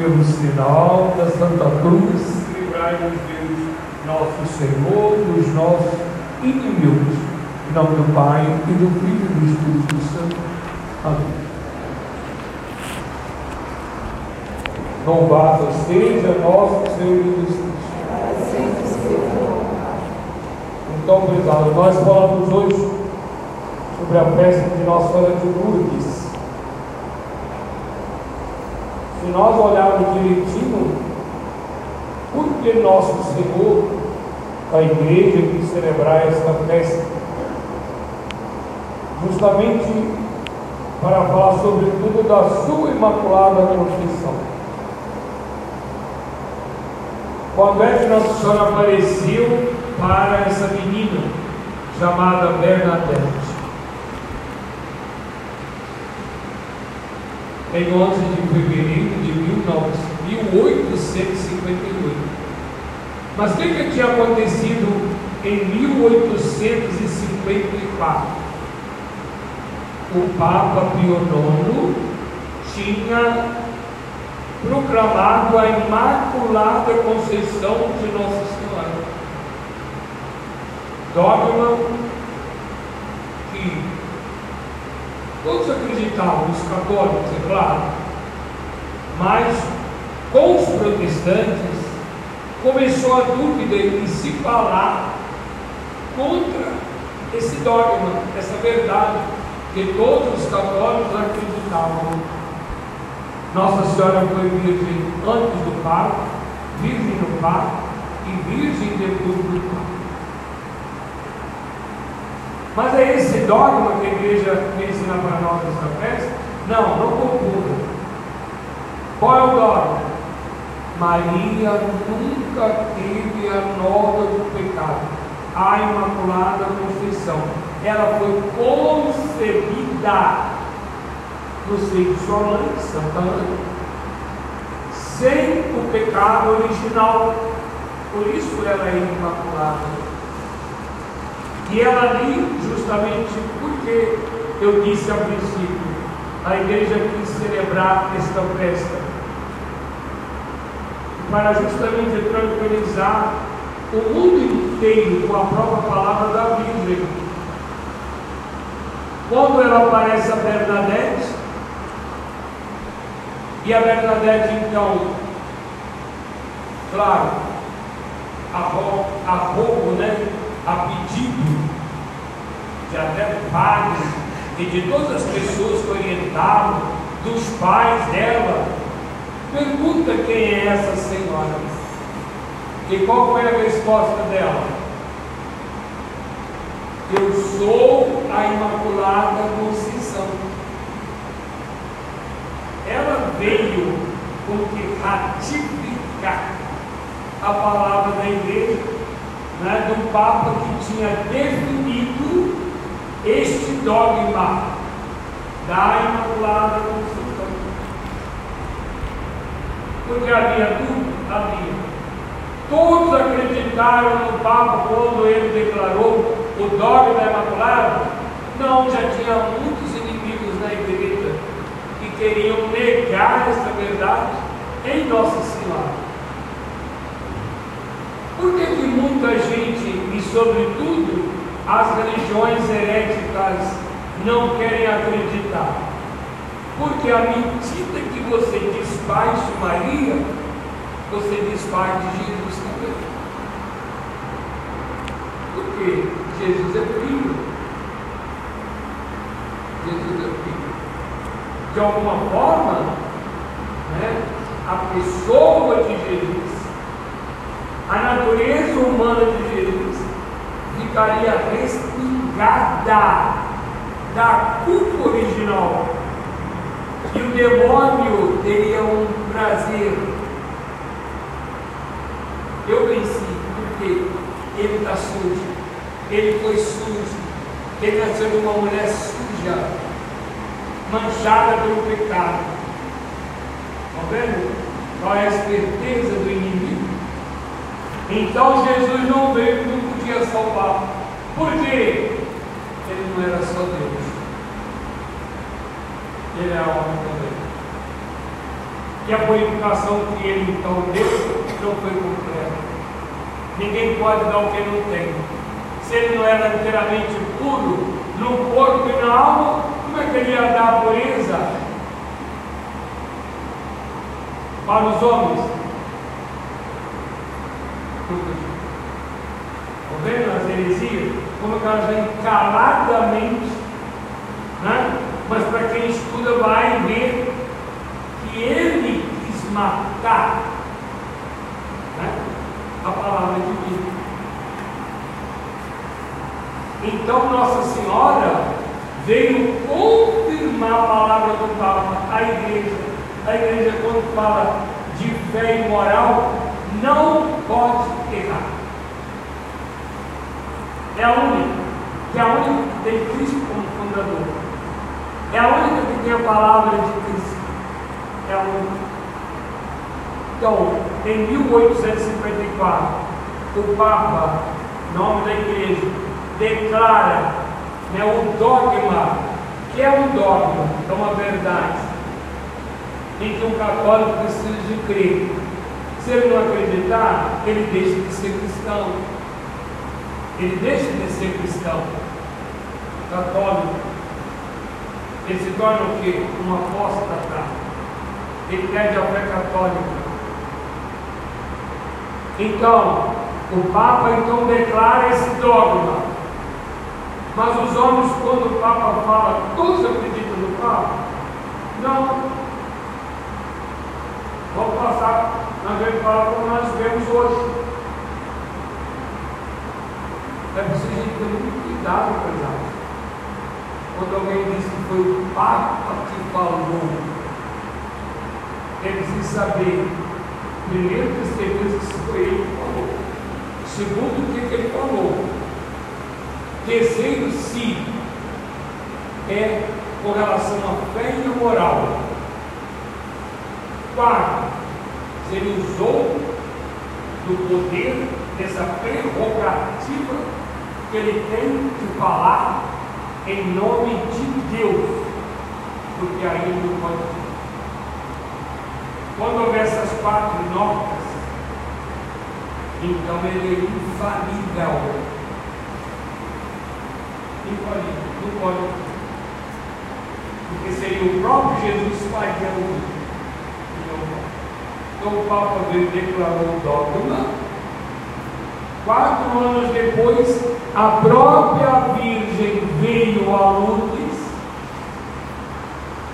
pelo sinal da Santa Cruz, livrai-nos Deus, nosso Senhor, dos nossos inimigos. Em nome do Pai, e do Filho e do Espírito Santo. Amém. Louvado seja nosso Senhor Jesus Cristo. Então, prezado, nós falamos hoje sobre a festa de Nossa Senhora de Lourdes. Se nós olharmos direitinho, por que nosso Senhor, a igreja, quis celebrar esta festa? Justamente para falar sobretudo da sua imaculada conceição. Quando é que Nossa Senhora apareceu para essa menina chamada Bernadette? em 11 de fevereiro de 1858. Mas o que, que tinha acontecido em 1854? O Papa Pio IX tinha proclamado a Imaculada Conceição de Nossa Senhora. Dogma que Todos acreditavam, os católicos, é claro. Mas com os protestantes começou a dúvida em se falar contra esse dogma, essa verdade, que todos os católicos acreditavam. Nossa Senhora foi virgem antes do parto, virgem no parto e virgem depois do parto. Mas é esse dogma que a igreja ensina para nós nessa festa? Não, não. Qual é o dogma? Maria nunca teve a nova do pecado, a Imaculada Conceição. Ela foi concebida no seio de sua mãe, Santa Ana, sem o pecado original. Por isso ela é imaculada. E ela ali, justamente porque eu disse a princípio, a igreja quis celebrar esta festa para justamente tranquilizar o mundo inteiro com a própria palavra da Bíblia. Quando ela aparece a Bernadette, e a Bernadette então, claro, a, roubo, né? a pedido de até padres e de todas as pessoas que orientavam, dos pais dela, pergunta quem é essa senhora. E qual foi a resposta dela? Eu sou a Imaculada Conceição. Ela veio com que ratificar a palavra da igreja né, do Papa que tinha definido este dogma da Imaculada Conceição. Porque havia tudo? Havia. Todos acreditaram no Papa quando ele declarou o dogma da Imaculada? Não, já tinha muitos inimigos na igreja que queriam negar esta verdade em Nossa Senhora. Por que, que muita gente, e sobretudo as religiões heréticas, não querem acreditar? Porque à medida que você desfaz de Maria, você desfaz de Jesus também. Porque Jesus é filho. Jesus é filho. De alguma forma, né, a pessoa de Jesus a natureza humana de Jesus ficaria respingada da culpa original. E o demônio teria um prazer. Eu venci, porque ele está sujo. Ele foi sujo. Ele nasceu de uma mulher suja, manchada pelo pecado. Está vendo? Qual é a esperteza do inimigo? Então Jesus não veio, não podia salvar. Por quê? Ele não era só Deus. Também. que a purificação que ele então deu não foi completa. Ninguém pode dar o que não tem. Se ele não era inteiramente puro, no corpo e na alma, como é que ele ia dar a pureza para os homens? Estão vendo as heresias? Como que elas vêm caladamente, né? mas para quem estuda vai ver que ele quis matar né? a palavra de Deus. Então Nossa Senhora veio confirmar a palavra do Papa à igreja. A igreja, quando fala de fé e moral, não pode errar. É a única, que é a única que tem Cristo como fundador. É a única que tem a palavra de Cristo. É. Então, em 1854, o Papa, nome da igreja, declara né, o dogma, que é um dogma, é uma verdade, em que um católico precisa de crer. Se ele não acreditar, ele deixa de ser cristão. Ele deixa de ser cristão. Católico. Ele se torna o quê? Um apóstata. Ele perde a fé católica. Então, o Papa então declara esse dogma. Mas os homens, quando o Papa fala, todos acreditam no Papa? Não. Vamos passar, nós vamos falar como nós vemos hoje. É preciso ter muito cuidado com isso. Quando alguém diz que foi o Papa que falou, preciso saber Primeiro, certeza que foi ele que falou. Segundo, o que, ele falou. Terceiro, se é com relação à fé e à moral. Quarto, se ele usou do poder, dessa prerrogativa que ele tem de falar em nome de Deus, porque aí não pode quando houver essas quatro notas, então ele é infalível. Infalível, não pode. Porque seria o próprio Jesus falhando. Então o Papa declarou o dogma. Quatro anos depois, a própria Virgem veio a Lourdes,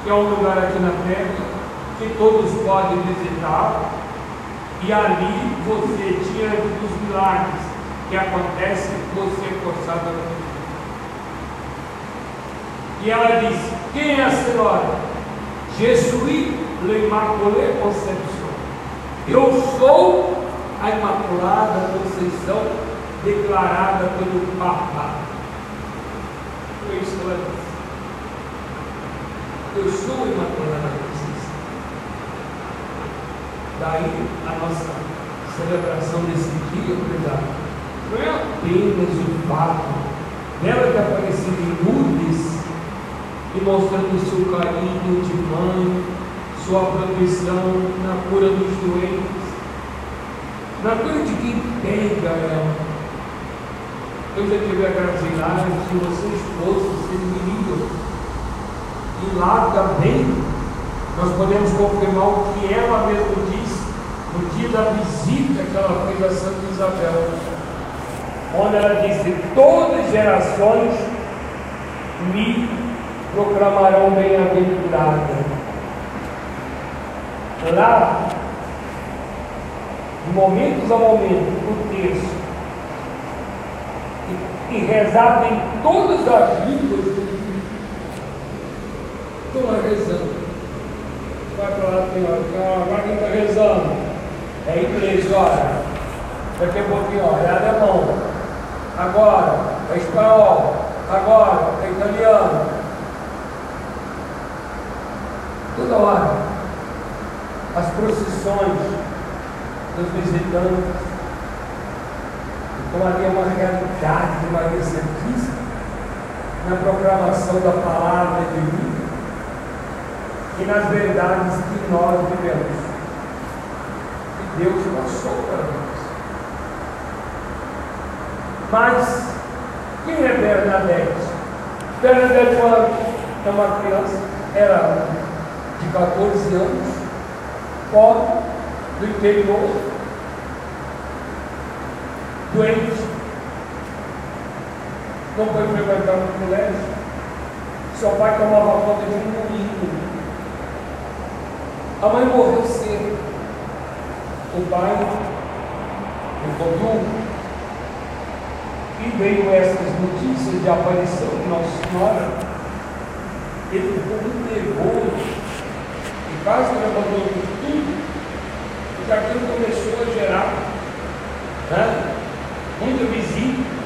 que é um lugar aqui na terra, que todos podem visitar, e ali você, diante dos milagres que acontecem, você é forçado a acreditar. E ela disse: Quem é a senhora? Jesus l'Immaculée Conception. Eu sou a Imaculada Conceição declarada pelo Papa. Foi isso que ela disse. Eu sou a Imaculada Conceição. Daí a nossa celebração desse dia, prezado, não é apenas o fato dela ter aparecido em Lourdes e mostrando seu carinho de mãe, sua proteção na cura dos doentes, na cura de quem pega ela. Eu já tive a gratividade de você, esposo, ser menino, e lá também nós podemos confirmar o que ela mesmo no dia da visita que ela fez a Santa Isabel, onde ela disse: Todas gerações me proclamarão bem-aventurada. Lá, de momentos a momentos, o texto, e, e rezado em todas as línguas, estou rezando vai para lá, Senhor. Agora quem está rezando é inglês, olha. Daqui a pouquinho, ó, é alemão. Agora é espanhol. Agora é italiano. Toda hora. As procissões dos visitantes. Então ali é uma realidade de Maria Santíssima na proclamação da palavra de vida e nas verdades que nós vivemos. Amaldiçoou Bernadette. Mas, quem é Bernadette? Bernadette é uma criança, era de 14 anos, pobre, do interior, doente, não foi frequentar no colégio. Seu pai tomava conta de um moinho. A mãe morreu cedo. O pai viúvo. E veio essas notícias de aparição de Nossa Senhora. Ele ficou muito nervoso. E quase levantou tudo. Porque aquilo começou a gerar né, muita visita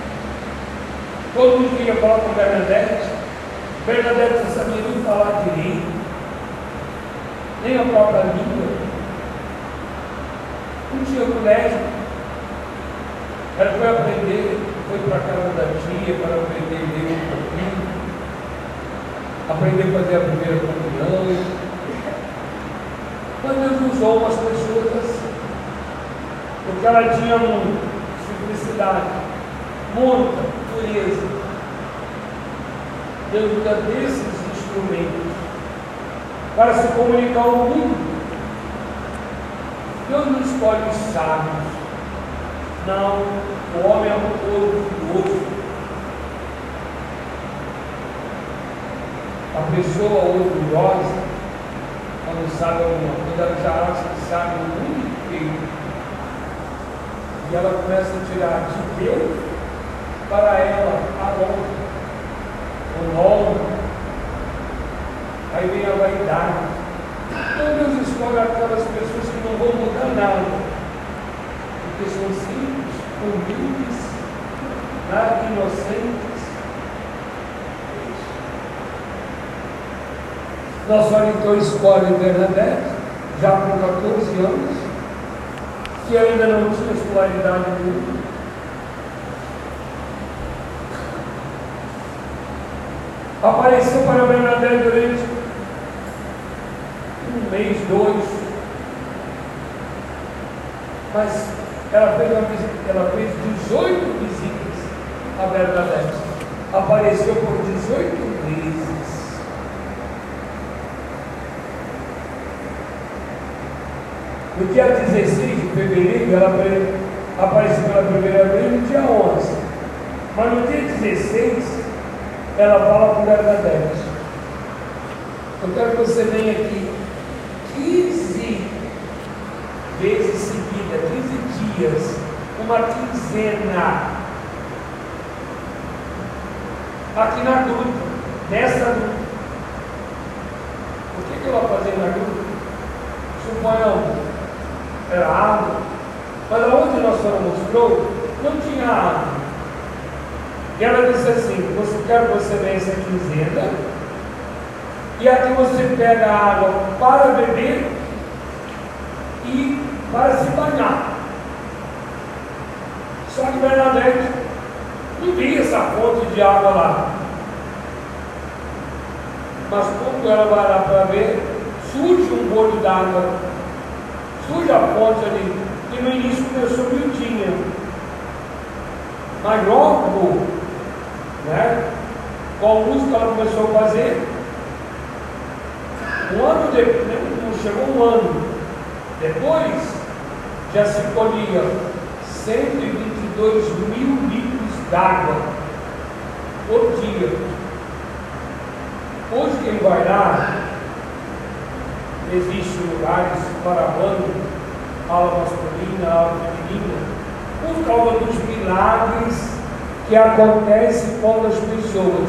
Todo mundo queria falar com Bernadette. Bernadette não sabia nem falar direito, nem a própria língua. Tinha colégio. Ela foi aprender, foi para a casa da tia para aprender a ler um pouquinho, aprender a fazer a primeira comunhão. Mas Deus usou umas pessoas assim, porque ela tinha muita simplicidade, muita natureza. Deus usa desses instrumentos para se comunicar ao mundo. Deus não escolhe os sábios. Não, o homem é um todo furioso. A pessoa orgulhosa, quando sabe alguma coisa, ela já acha que sabe o mundo inteiro. E ela começa a tirar de Deus para ela a honra, o nome, aí vem a vaidade. Então Deus escolhe aquelas pessoas não vão mudar nada, porque são simples, humildes, nada inocentes. Nossa então escolhe Bernadette, já com 14 anos, que ainda não tinha escolaridade nenhuma apareceu para Bernadette durante um mês, dois. Mas ela fez, uma visita, ela fez 18 visitas a Bernadette. Apareceu por 18 vezes. No dia 16 de fevereiro, ela apareceu pela primeira vez no dia 11. Mas no dia 16, ela fala o Bernadette. Eu quero que você venha aqui dias, uma quinzena. Aqui na gruta, nessa gruta. O que, que ela fazia na gruta? Suponhamos, era água, mas aonde nossa senhora mostrou, não tinha água. E ela disse assim: Você quer que você venha essa quinzena? E aqui você pega a água para beber e para se banhar. Que Bernadette não via essa fonte de água lá. Mas quando ela vai lá para ver, surge um bolho d'água, surge a fonte ali. E no início começou miudinha. Mas logo né? Qual música ela começou a fazer? Um ano depois, não chegou um ano depois, já se colhia 122 mil litros d'água por dia. Hoje vai lá, existem lugares para banho, aula masculina, aula feminina, por causa dos milagres que acontece quando as pessoas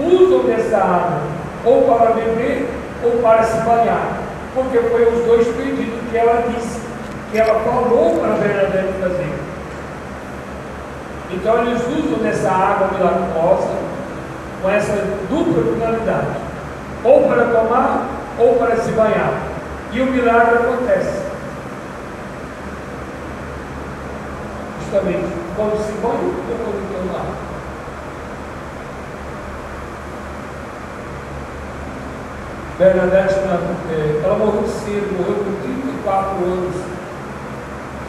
usam dessa água ou para beber ou para se banhar, porque foi os dois pedidos que ela disse, que ela falou para Bernadette fazer. Então eles usam dessa água milagrosa com essa dupla finalidade, ou para tomar ou para se banhar. E o milagre acontece. Justamente quando se banha ou quando lá? Bernadette, eh, ela morreu cedo, morreu com 34 anos.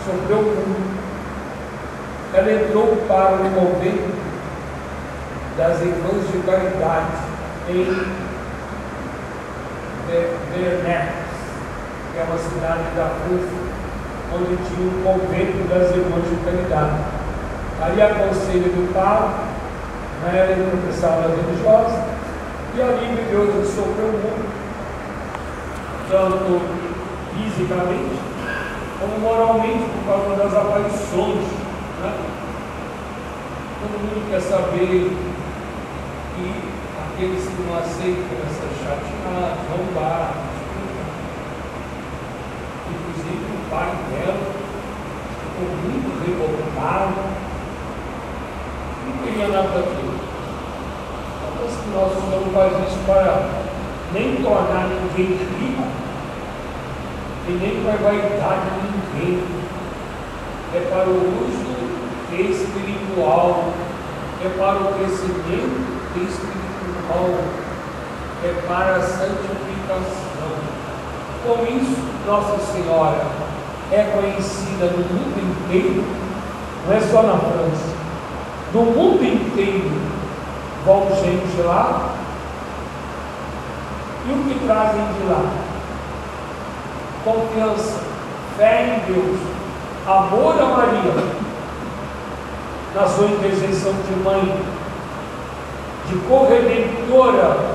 sofreu muito. Ela entrou para o convento das Irmãs de Caridade em Vernex, que é uma cidade da França, onde tinha um convento das Irmãs de Caridade. Aí a conselho do padre, né, ela era professora religiosa, e ali Deus sofreu muito, tanto fisicamente como moralmente, por causa das aparições. Todo mundo quer saber que aqueles que não aceitam essa chateados, zombados, inclusive o pai dela ficou muito revoltado, não queria nada daquilo. Mas que nosso Senhor faz isso para nem tornar ninguém rico e nem para vaidade de ninguém. É para o uso espiritual, é para o crescimento espiritual, é para a santificação. Com isso, Nossa Senhora é conhecida no mundo inteiro, não é só na França, no mundo inteiro vão gente lá. E o que trazem de lá? Confiança, fé em Deus, amor a Maria, na sua intercessão de mãe, de corredentora,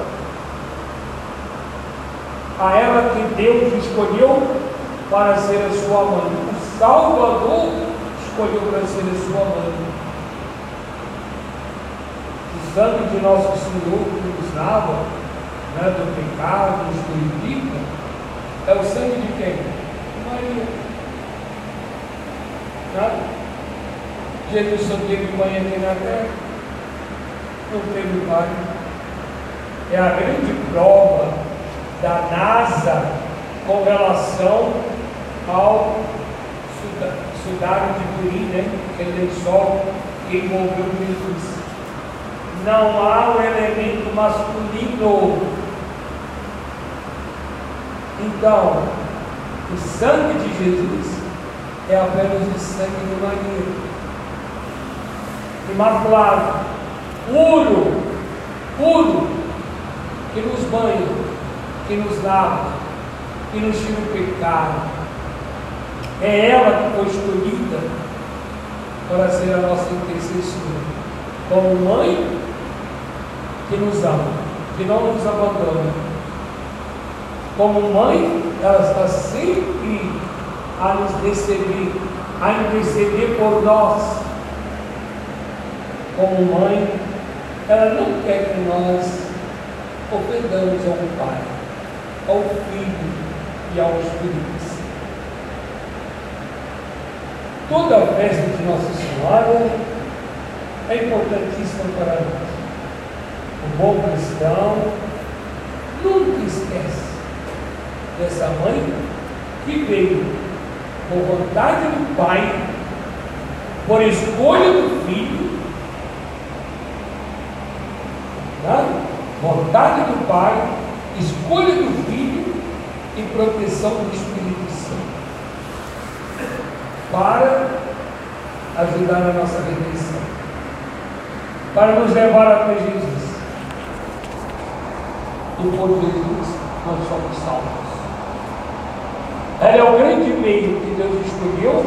a ela que Deus escolheu para ser a sua mãe. O Salvador escolheu para ser a sua mãe. O sangue de nosso Senhor que nos lava né, do pecado, nos purifica, é o sangue de quem? Maria. Né? Jesus só teve mãe aqui na terra não teve pai. É a grande prova da NASA com relação ao sudário de Turim, né? aquele lençol que envolveu Jesus. Não há o elemento masculino. Então, o sangue de Jesus é apenas o sangue de Maria. Imaculado puro, puro, que nos banha, que nos lava, que nos tira o pecado. É ela que foi escolhida para ser a nossa intercessora, como mãe que nos ama, que não nos abandona. Como mãe, ela está sempre a nos receber, a interceder por nós. Como mãe, ela não quer que nós ofendamos ao Pai, ao Filho e ao Espírito Santo. Toda a festa de Nossa Senhora é importantíssima para nós. O bom cristão nunca esquece dessa mãe que veio por vontade do Pai, por escolha do Filho, vontade do Pai, escolha do Filho e proteção do Espírito Santo para ajudar a nossa redenção, para nos levar até Jesus. E por Jesus nós somos salvos. Ela é o grande meio que Deus escolheu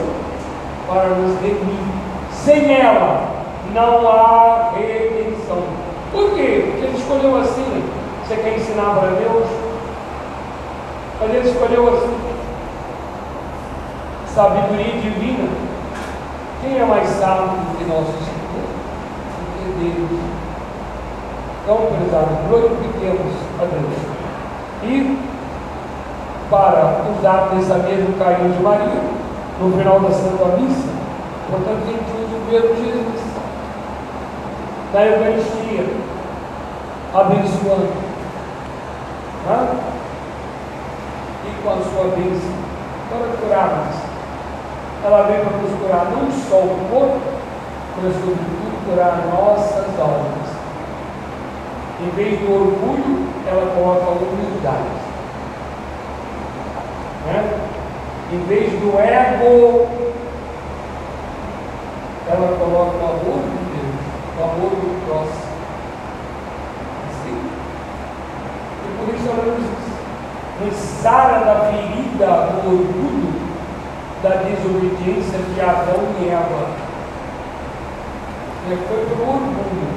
para nos redimir. Sem ela não há redenção. Por quê? Porque ele escolheu assim. Você quer ensinar para Deus? Mas ele escolheu assim. Sabedoria divina. Quem é mais sábio do que nosso Senhor? Do que Deus. Então, prezado, glorifiquemos a Deus. E, para usar dessa mesmo carinho de Maria, no final da Santa Missa, portanto, gente usa o verbo Jesus da Eucaristia, abençoando. Né? E com a sua bênção, para curarmos. Ela vem para nos curar não só o corpo, mas sobretudo curar nossas almas. Em vez do orgulho, ela coloca a humildade. Né? Em vez do ego, ela coloca o amor o amor do próximo. Assim. E por isso ela nos, nos sara da ferida do orgulho, da desobediência de Adão e Eva. E foi pelo orgulho,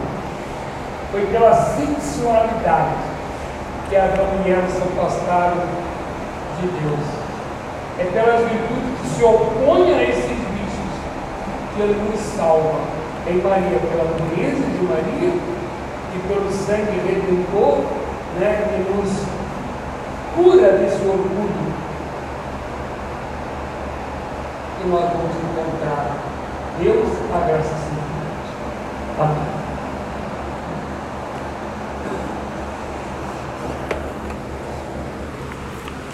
foi pela sensualidade que Adão e Eva se afastaram de Deus. É pelas virtudes que se opõem a esses vícios que Ele nos salva em Maria, pela pureza é de Maria e pelo sangue redentor né, que nos cura desse orgulho que nós vamos encontrar. Deus, a graça. Amém.